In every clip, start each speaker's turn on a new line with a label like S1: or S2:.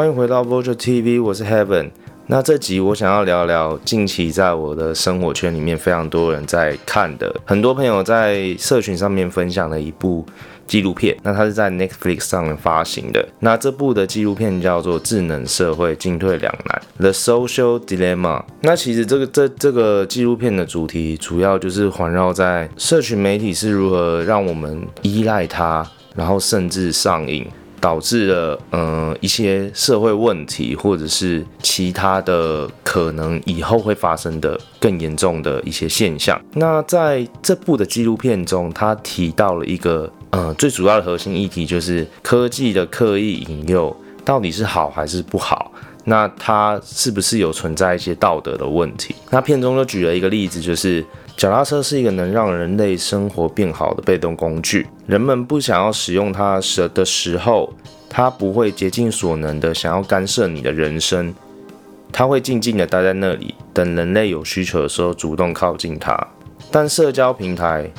S1: 欢迎回到 Virtual TV，我是 Heaven。那这集我想要聊聊近期在我的生活圈里面非常多人在看的，很多朋友在社群上面分享的一部纪录片。那它是在 Netflix 上面发行的。那这部的纪录片叫做《智能社会进退两难》（The Social Dilemma）。那其实这个这这个纪录片的主题主要就是环绕在社群媒体是如何让我们依赖它，然后甚至上瘾。导致了嗯一些社会问题，或者是其他的可能以后会发生的更严重的一些现象。那在这部的纪录片中，他提到了一个嗯最主要的核心议题，就是科技的刻意引诱到底是好还是不好？那它是不是有存在一些道德的问题？那片中就举了一个例子，就是。脚踏车是一个能让人类生活变好的被动工具。人们不想要使用它时的时候，它不会竭尽所能的想要干涉你的人生，它会静静的待在那里，等人类有需求的时候主动靠近它。但社交平台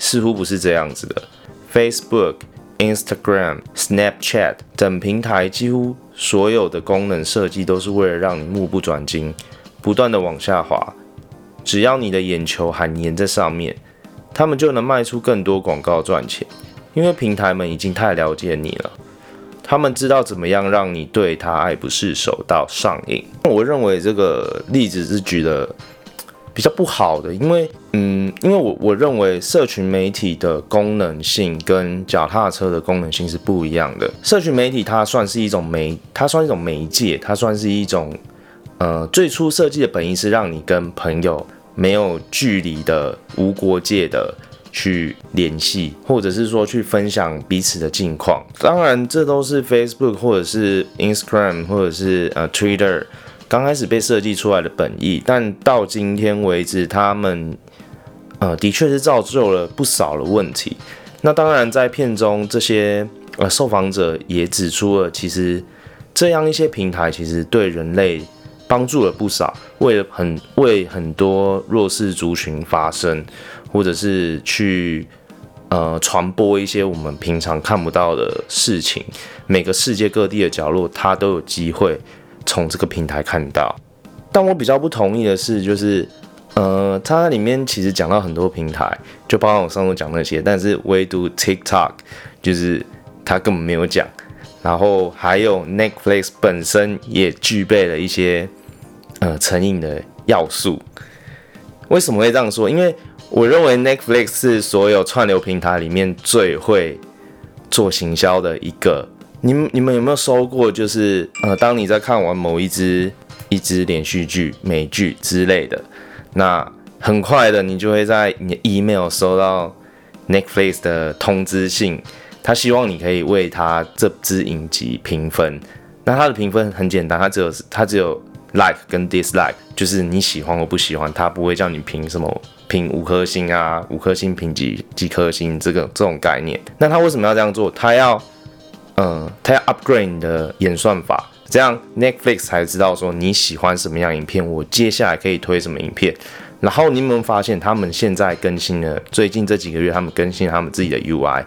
S1: 似乎不是这样子的。Facebook、Instagram、Snapchat 等平台几乎所有的功能设计都是为了让你目不转睛，不断的往下滑。只要你的眼球还黏在上面，他们就能卖出更多广告赚钱，因为平台们已经太了解你了，他们知道怎么样让你对他爱不释手到上瘾。我认为这个例子是举得比较不好的，因为，嗯，因为我我认为社群媒体的功能性跟脚踏车的功能性是不一样的。社群媒体它算是一种媒，它算一种媒介，它算是一种，呃，最初设计的本意是让你跟朋友。没有距离的、无国界的去联系，或者是说去分享彼此的近况。当然，这都是 Facebook 或者是 Instagram 或者是呃 Twitter 刚开始被设计出来的本意。但到今天为止，他们呃的确是造就了不少的问题。那当然，在片中这些呃受访者也指出了，其实这样一些平台其实对人类。帮助了不少，为了很为很多弱势族群发声，或者是去呃传播一些我们平常看不到的事情。每个世界各地的角落，他都有机会从这个平台看到。但我比较不同意的是，就是呃，它里面其实讲到很多平台，就包括我上次讲那些，但是唯独 TikTok 就是他根本没有讲。然后还有 Netflix 本身也具备了一些。呃，成瘾的要素，为什么会这样说？因为我认为 Netflix 是所有串流平台里面最会做行销的一个。你们你们有没有收过？就是呃，当你在看完某一支一支连续剧、美剧之类的，那很快的你就会在你的 email 收到 Netflix 的通知信，他希望你可以为他这支影集评分。那他的评分很简单，他只有他只有。Like 跟 dislike 就是你喜欢或不喜欢，他不会叫你评什么评五颗星啊，五颗星评几几颗星这个这种概念。那他为什么要这样做？他要，嗯，他要 upgrade 你的演算法，这样 Netflix 才知道说你喜欢什么样影片，我接下来可以推什么影片。然后你有没有发现，他们现在更新了，最近这几个月他们更新他们自己的 UI，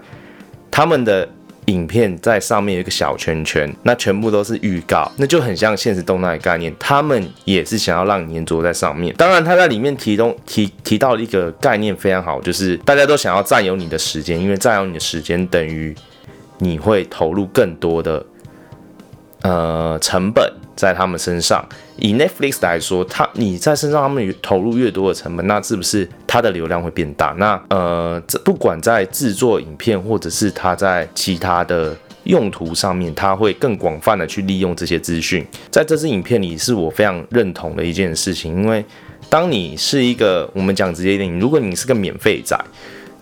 S1: 他们的。影片在上面有一个小圈圈，那全部都是预告，那就很像现实动态的概念。他们也是想要让你黏着在上面。当然，他在里面提供提提到了一个概念非常好，就是大家都想要占有你的时间，因为占有你的时间等于你会投入更多的呃成本。在他们身上，以 Netflix 来说，他你在身上他们投入越多的成本，那是不是它的流量会变大？那呃，这不管在制作影片，或者是它在其他的用途上面，它会更广泛的去利用这些资讯。在这支影片里，是我非常认同的一件事情，因为当你是一个，我们讲直接一点，如果你是个免费仔，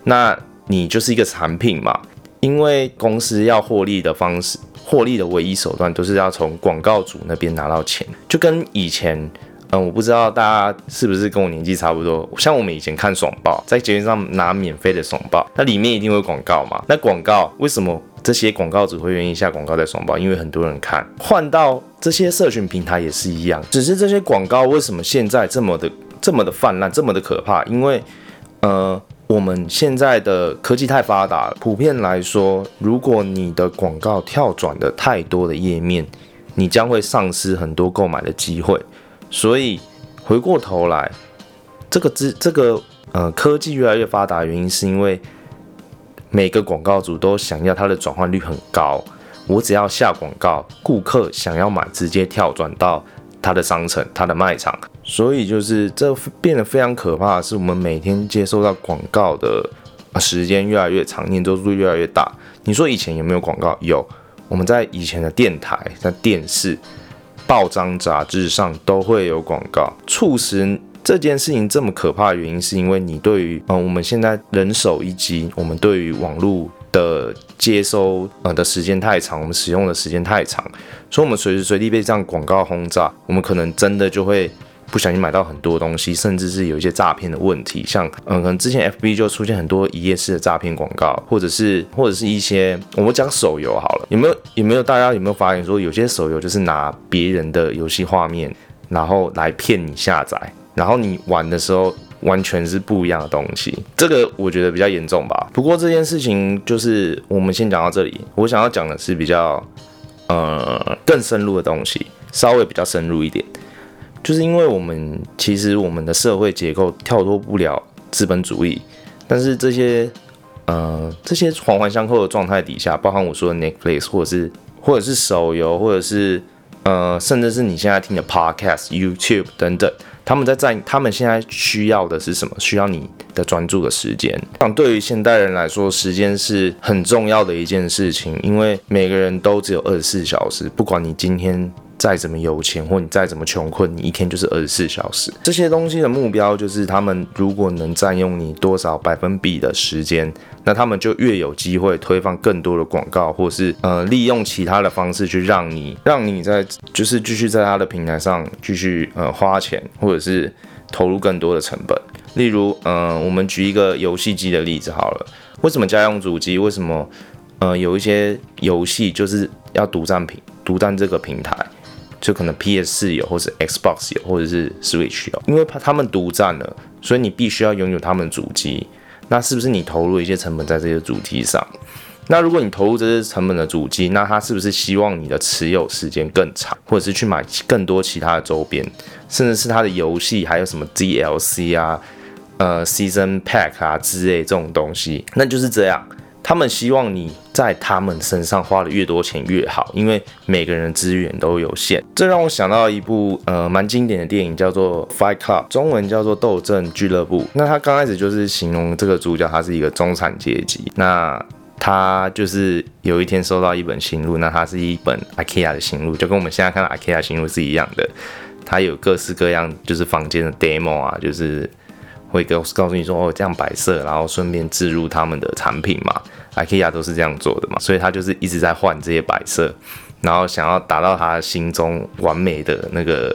S1: 那你就是一个产品嘛，因为公司要获利的方式。获利的唯一手段都是要从广告主那边拿到钱，就跟以前，嗯，我不知道大家是不是跟我年纪差不多，像我们以前看爽报，在节目上拿免费的爽报，那里面一定会有广告嘛？那广告为什么这些广告主会愿意下广告在爽报？因为很多人看。换到这些社群平台也是一样，只是这些广告为什么现在这么的这么的泛滥，这么的可怕？因为，呃。我们现在的科技太发达，普遍来说，如果你的广告跳转的太多的页面，你将会丧失很多购买的机会。所以回过头来，这个之这个呃科技越来越发达原因，是因为每个广告主都想要它的转换率很高。我只要下广告，顾客想要买，直接跳转到他的商城、他的卖场。所以就是这变得非常可怕是，我们每天接收到广告的时间越来越长，黏着度越来越大。你说以前有没有广告？有，我们在以前的电台、在电视、报章、杂志上都会有广告。促使这件事情这么可怕的原因，是因为你对于嗯，我们现在人手一机，我们对于网络的接收呃的时间太长，我们使用的时间太长，所以我们随时随地被这样广告轰炸，我们可能真的就会。不小心买到很多东西，甚至是有一些诈骗的问题，像嗯，可能之前 FB 就出现很多一夜式的诈骗广告，或者是或者是一些我们讲手游好了，有没有有没有大家有没有发现说有些手游就是拿别人的游戏画面，然后来骗你下载，然后你玩的时候完全是不一样的东西，这个我觉得比较严重吧。不过这件事情就是我们先讲到这里，我想要讲的是比较呃更深入的东西，稍微比较深入一点。就是因为我们其实我们的社会结构跳脱不了资本主义，但是这些呃这些环环相扣的状态底下，包含我说的 Netflix 或者是或者是手游，或者是呃甚至是你现在听的 Podcast、YouTube 等等，他们在在他们现在需要的是什么？需要你的专注的时间。像对于现代人来说，时间是很重要的一件事情，因为每个人都只有二十四小时，不管你今天。再怎么有钱，或你再怎么穷困，你一天就是二十四小时。这些东西的目标就是，他们如果能占用你多少百分比的时间，那他们就越有机会推放更多的广告，或是呃利用其他的方式去让你让你在就是继续在他的平台上继续呃花钱，或者是投入更多的成本。例如，嗯、呃，我们举一个游戏机的例子好了。为什么家用主机？为什么呃有一些游戏就是要独占平独占这个平台？就可能 PS4 有，或是 Xbox 有，或者是 Switch 有，因为怕他们独占了，所以你必须要拥有他们的主机。那是不是你投入一些成本在这些主机上？那如果你投入这些成本的主机，那他是不是希望你的持有时间更长，或者是去买更多其他的周边，甚至是他的游戏还有什么 DLC 啊、呃 Season Pack 啊之类这种东西？那就是这样。他们希望你在他们身上花的越多钱越好，因为每个人的资源都有限。这让我想到一部呃蛮经典的电影，叫做《Fight Club》，中文叫做《斗阵俱乐部》。那他刚开始就是形容这个主角，他是一个中产阶级。那他就是有一天收到一本新录，那他是一本 IKEA 的新录，就跟我们现在看到 IKEA 新录是一样的。他有各式各样就是房间的 demo 啊，就是会告告诉你说哦这样摆设，然后顺便置入他们的产品嘛。IKEA 都是这样做的嘛，所以他就是一直在换这些摆设，然后想要达到他心中完美的那个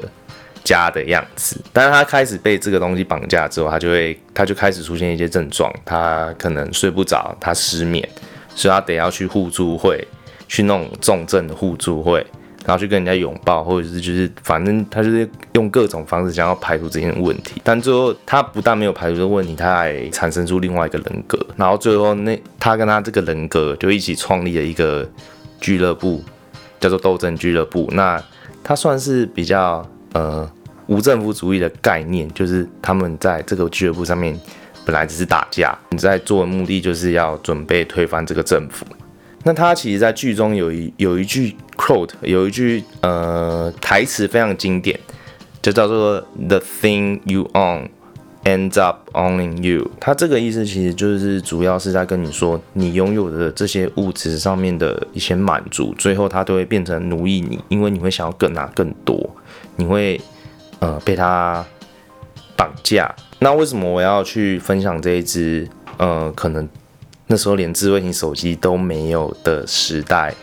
S1: 家的样子。但是他开始被这个东西绑架之后，他就会，他就开始出现一些症状，他可能睡不着，他失眠，所以他得要去互助会，去弄重症的互助会。然后去跟人家拥抱，或者是就是反正他就是用各种方式想要排除这些问题，但最后他不但没有排除这问题，他还产生出另外一个人格。然后最后那他跟他这个人格就一起创立了一个俱乐部，叫做斗争俱乐部。那他算是比较呃无政府主义的概念，就是他们在这个俱乐部上面本来只是打架，你在做的目的就是要准备推翻这个政府。那他其实，在剧中有一有一句 quote，有一句呃台词非常经典，就叫做 "The thing you own ends up owning you"。他这个意思其实就是主要是在跟你说，你拥有的这些物质上面的一些满足，最后它都会变成奴役你，因为你会想要更拿更多，你会呃被他绑架。那为什么我要去分享这一支呃可能？那时候连智慧型手机都没有的时代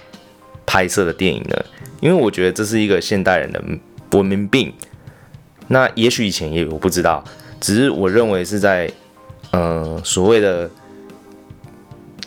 S1: 拍摄的电影呢？因为我觉得这是一个现代人的文明病。那也许以前也有，我不知道。只是我认为是在，呃，所谓的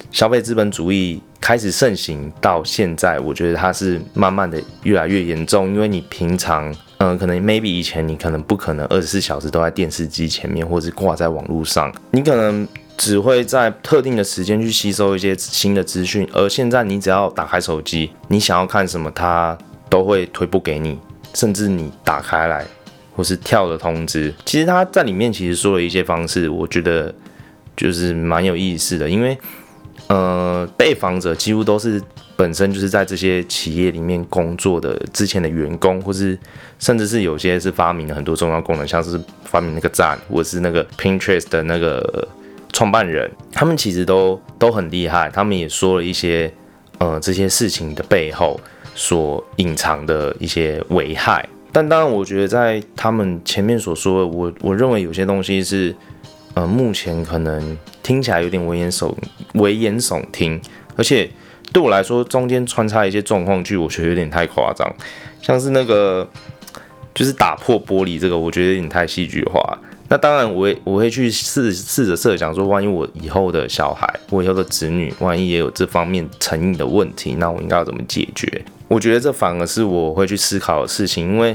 S1: 消费资本主义开始盛行到现在，我觉得它是慢慢的越来越严重。因为你平常，嗯、可能 maybe 以前你可能不可能二十四小时都在电视机前面，或是挂在网络上，你可能。只会在特定的时间去吸收一些新的资讯，而现在你只要打开手机，你想要看什么，它都会推播给你，甚至你打开来或是跳的通知。其实他在里面其实说了一些方式，我觉得就是蛮有意思的，因为呃，被访者几乎都是本身就是在这些企业里面工作的之前的员工，或是甚至是有些是发明了很多重要功能，像是发明那个赞，或是那个 Pinterest 的那个创办人，他们其实都都很厉害，他们也说了一些呃这些事情的背后。所隐藏的一些危害，但当然，我觉得在他们前面所说的，我我认为有些东西是，呃，目前可能听起来有点危言耸危言耸听，而且对我来说，中间穿插一些状况剧，我觉得有点太夸张，像是那个就是打破玻璃这个，我觉得有点太戏剧化。那当然我，我我会去试试着设想说，万一我以后的小孩，我以后的子女，万一也有这方面成瘾的问题，那我应该要怎么解决？我觉得这反而是我会去思考的事情，因为，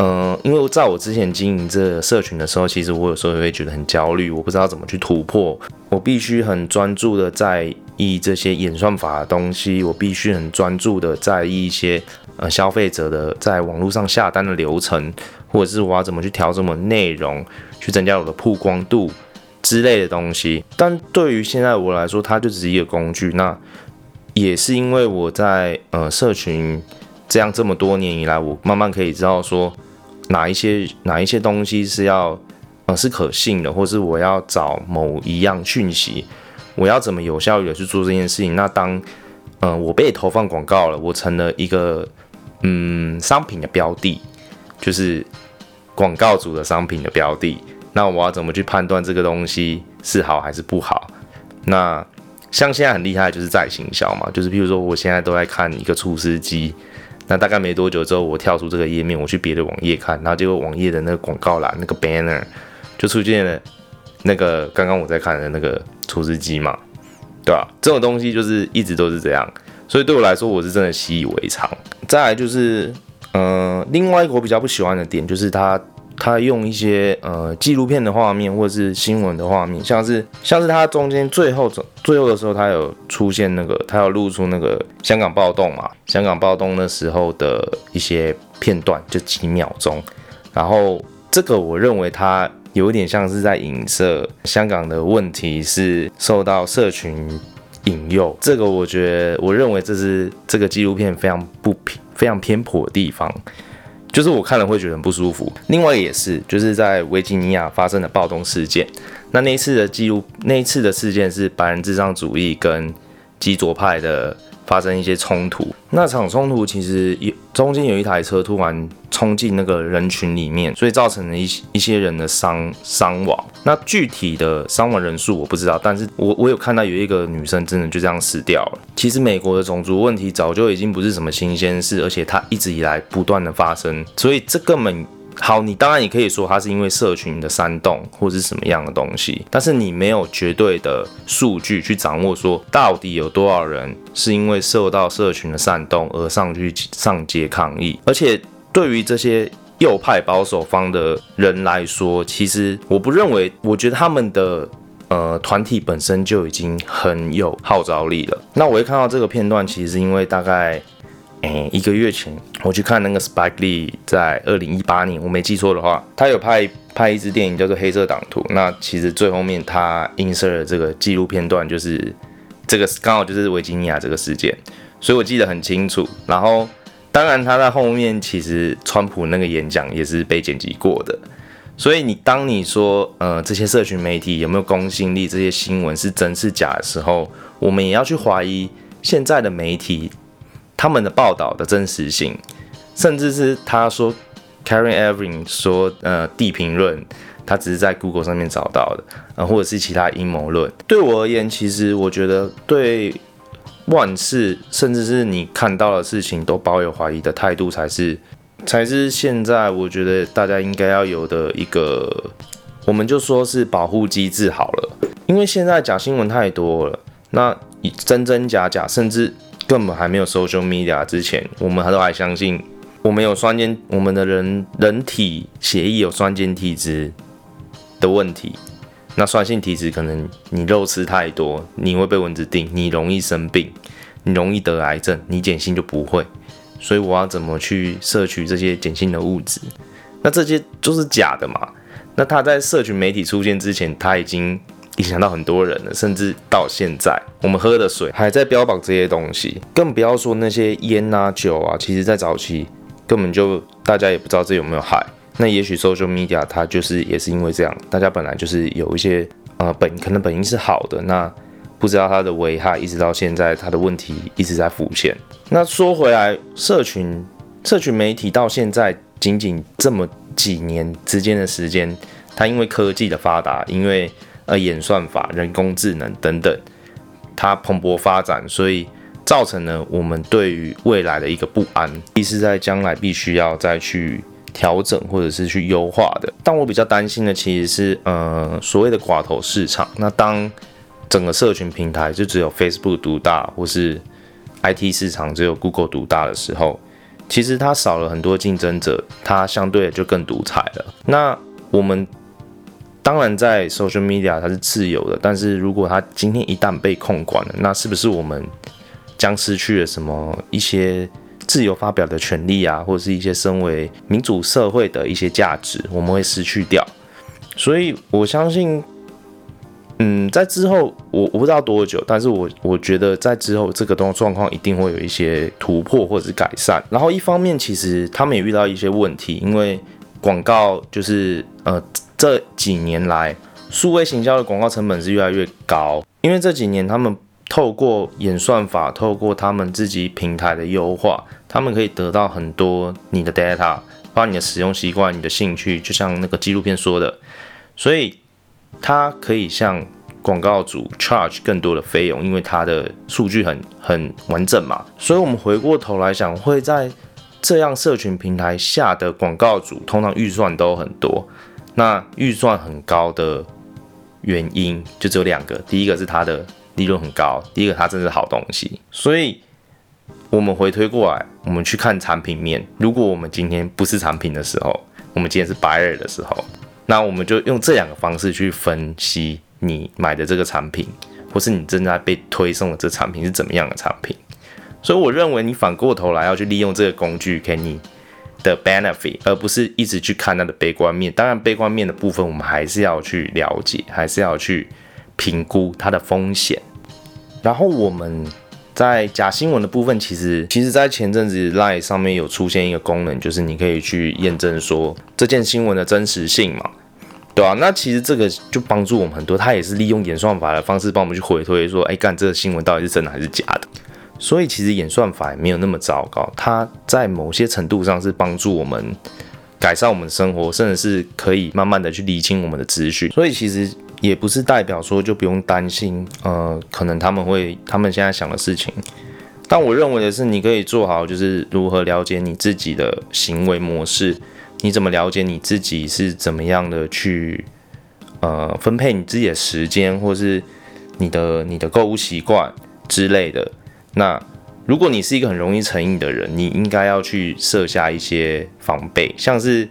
S1: 嗯、呃，因为在我之前经营这个社群的时候，其实我有时候也会觉得很焦虑，我不知道怎么去突破，我必须很专注的在意这些演算法的东西，我必须很专注的在意一些呃消费者的在网络上下单的流程，或者是我要怎么去调整我的内容，去增加我的曝光度之类的东西。但对于现在我来说，它就只是一个工具。那也是因为我在呃社群这样这么多年以来，我慢慢可以知道说哪一些哪一些东西是要呃是可信的，或是我要找某一样讯息，我要怎么有效率的去做这件事情。那当呃我被投放广告了，我成了一个嗯商品的标的，就是广告主的商品的标的。那我要怎么去判断这个东西是好还是不好？那像现在很厉害，就是在行销嘛，就是譬如说，我现在都在看一个厨师机，那大概没多久之后，我跳出这个页面，我去别的网页看，然后结果网页的那个广告栏那个 banner 就出现了那个刚刚我在看的那个厨师机嘛，对吧？这种东西就是一直都是这样，所以对我来说，我是真的习以为常。再来就是，呃，另外一个我比较不喜欢的点就是他。他用一些呃纪录片的画面或者是新闻的画面，像是像是他中间最后最后的时候，他有出现那个，他有露出那个香港暴动嘛，香港暴动的时候的一些片段，就几秒钟。然后这个我认为他有点像是在影射香港的问题是受到社群引诱，这个我觉得我认为这是这个纪录片非常不平非常偏颇的地方。就是我看了会觉得很不舒服。另外也是，就是在维吉尼亚发生的暴动事件。那那一次的记录，那一次的事件是白人至上主义跟基左派的发生一些冲突。那场冲突其实有中间有一台车突然冲进那个人群里面，所以造成了一一些人的伤伤亡。那具体的伤亡人数我不知道，但是我我有看到有一个女生真的就这样死掉了。其实美国的种族问题早就已经不是什么新鲜事，而且它一直以来不断的发生，所以这根本好，你当然也可以说它是因为社群的煽动或是什么样的东西，但是你没有绝对的数据去掌握说到底有多少人是因为受到社群的煽动而上去上街抗议，而且对于这些。右派保守方的人来说，其实我不认为，我觉得他们的呃团体本身就已经很有号召力了。那我会看到这个片段，其实因为大概诶、欸、一个月前，我去看那个 Spike Lee 在二零一八年，我没记错的话，他有拍拍一支电影叫做《黑色党徒》。那其实最后面他映射了这个纪录片段，就是这个刚好就是维吉尼亚这个事件，所以我记得很清楚。然后。当然，他在后面其实川普那个演讲也是被剪辑过的，所以你当你说呃这些社群媒体有没有公信力，这些新闻是真是假的时候，我们也要去怀疑现在的媒体他们的报道的真实性，甚至是他说 Karen Evans 说呃地平论，他只是在 Google 上面找到的，呃或者是其他阴谋论。对我而言，其实我觉得对。万事，甚至是你看到的事情，都抱有怀疑的态度，才是，才是现在我觉得大家应该要有的一个，我们就说是保护机制好了。因为现在假新闻太多了，那真真假假，甚至根本还没有 social media 之前，我们还都还相信我们有酸碱，我们的人人体血液有酸碱体质的问题。那酸性体质可能你肉吃太多，你会被蚊子叮，你容易生病，你容易得癌症。你碱性就不会，所以我要怎么去摄取这些碱性的物质？那这些就是假的嘛？那它在社群媒体出现之前，它已经影响到很多人了，甚至到现在，我们喝的水还在标榜这些东西，更不要说那些烟啊、酒啊，其实在早期根本就大家也不知道这有没有害。那也许 social media 它就是也是因为这样，大家本来就是有一些呃本可能本意是好的，那不知道它的危害，一直到现在它的问题一直在浮现。那说回来，社群社群媒体到现在仅仅这么几年之间的时间，它因为科技的发达，因为呃演算法、人工智能等等，它蓬勃发展，所以造成了我们对于未来的一个不安，亦是在将来必须要再去。调整或者是去优化的，但我比较担心的其实是，呃，所谓的寡头市场。那当整个社群平台就只有 Facebook 独大，或是 IT 市场只有 Google 独大的时候，其实它少了很多竞争者，它相对的就更独裁了。那我们当然在 Social Media 它是自由的，但是如果它今天一旦被控管了，那是不是我们将失去了什么一些？自由发表的权利啊，或者是一些身为民主社会的一些价值，我们会失去掉。所以我相信，嗯，在之后我我不知道多久，但是我我觉得在之后这个状状况一定会有一些突破或者是改善。然后一方面，其实他们也遇到一些问题，因为广告就是呃这几年来数位行销的广告成本是越来越高，因为这几年他们。透过演算法，透过他们自己平台的优化，他们可以得到很多你的 data，包括你的使用习惯、你的兴趣，就像那个纪录片说的，所以它可以向广告主 charge 更多的费用，因为它的数据很很完整嘛。所以我们回过头来想，会在这样社群平台下的广告主，通常预算都很多。那预算很高的原因就只有两个，第一个是它的。利润很高，第一个它真是好东西，所以我们回推过来，我们去看产品面。如果我们今天不是产品的时候，我们今天是 buyer 的时候，那我们就用这两个方式去分析你买的这个产品，或是你正在被推送的这产品是怎么样的产品。所以我认为你反过头来要去利用这个工具给你的 benefit，而不是一直去看它的悲观面。当然，悲观面的部分我们还是要去了解，还是要去评估它的风险。然后我们在假新闻的部分，其实其实，在前阵子 Line 上面有出现一个功能，就是你可以去验证说这件新闻的真实性嘛，对啊，那其实这个就帮助我们很多，它也是利用演算法的方式帮我们去回推说，哎，干这个新闻到底是真的还是假的？所以其实演算法也没有那么糟糕，它在某些程度上是帮助我们改善我们的生活，甚至是可以慢慢的去理清我们的资讯。所以其实。也不是代表说就不用担心，呃，可能他们会他们现在想的事情，但我认为的是，你可以做好，就是如何了解你自己的行为模式，你怎么了解你自己是怎么样的去，呃，分配你自己的时间，或是你的你的购物习惯之类的。那如果你是一个很容易成瘾的人，你应该要去设下一些防备，像是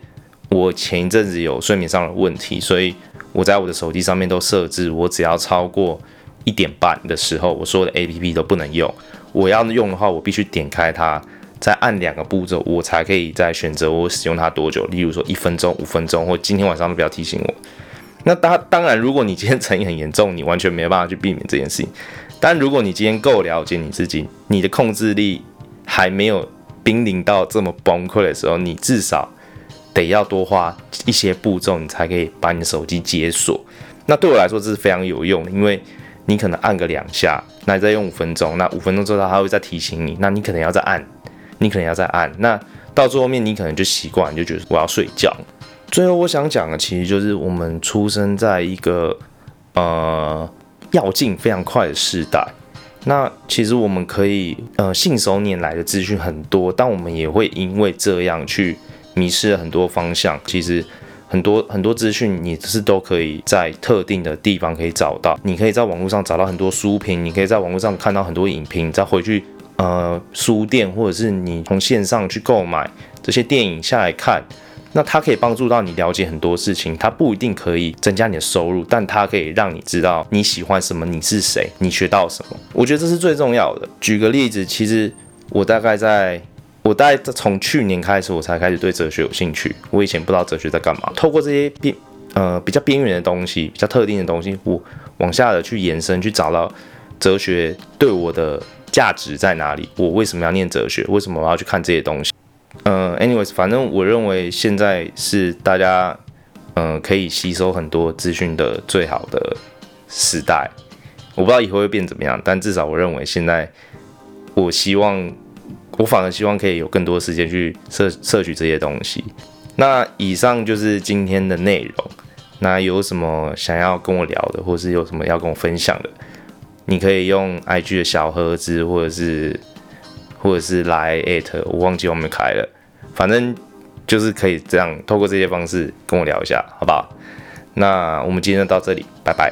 S1: 我前一阵子有睡眠上的问题，所以。我在我的手机上面都设置，我只要超过一点半的时候，我所有的 APP 都不能用。我要用的话，我必须点开它，再按两个步骤，我才可以再选择我使用它多久。例如说一分钟、五分钟，或今天晚上都不要提醒我。那当当然，如果你今天成瘾很严重，你完全没有办法去避免这件事情。但如果你今天够了解你自己，你的控制力还没有濒临到这么崩溃的时候，你至少。得要多花一些步骤，你才可以把你的手机解锁。那对我来说这是非常有用的，因为你可能按个两下，那你再用五分钟，那五分钟之后它会再提醒你，那你可能要再按，你可能要再按，那到最后面你可能就习惯，你就觉得我要睡觉。最后我想讲的其实就是我们出生在一个呃跃进非常快的时代，那其实我们可以呃信手拈来的资讯很多，但我们也会因为这样去。迷失了很多方向，其实很多很多资讯你是都可以在特定的地方可以找到。你可以在网络上找到很多书评，你可以在网络上看到很多影评，再回去呃书店或者是你从线上去购买这些电影下来看，那它可以帮助到你了解很多事情。它不一定可以增加你的收入，但它可以让你知道你喜欢什么，你是谁，你学到什么。我觉得这是最重要的。举个例子，其实我大概在。我大概从去年开始，我才开始对哲学有兴趣。我以前不知道哲学在干嘛。透过这些边呃比较边缘的东西，比较特定的东西，我往下的去延伸，去找到哲学对我的价值在哪里。我为什么要念哲学？为什么我要去看这些东西？呃，anyways，反正我认为现在是大家嗯、可以吸收很多资讯的最好的时代。我不知道以后会变怎么样，但至少我认为现在，我希望。我反而希望可以有更多时间去摄摄取这些东西。那以上就是今天的内容。那有什么想要跟我聊的，或是有什么要跟我分享的，你可以用 IG 的小盒子，或者是或者是来艾特，我忘记我们开了。反正就是可以这样透过这些方式跟我聊一下，好不好？那我们今天就到这里，拜拜。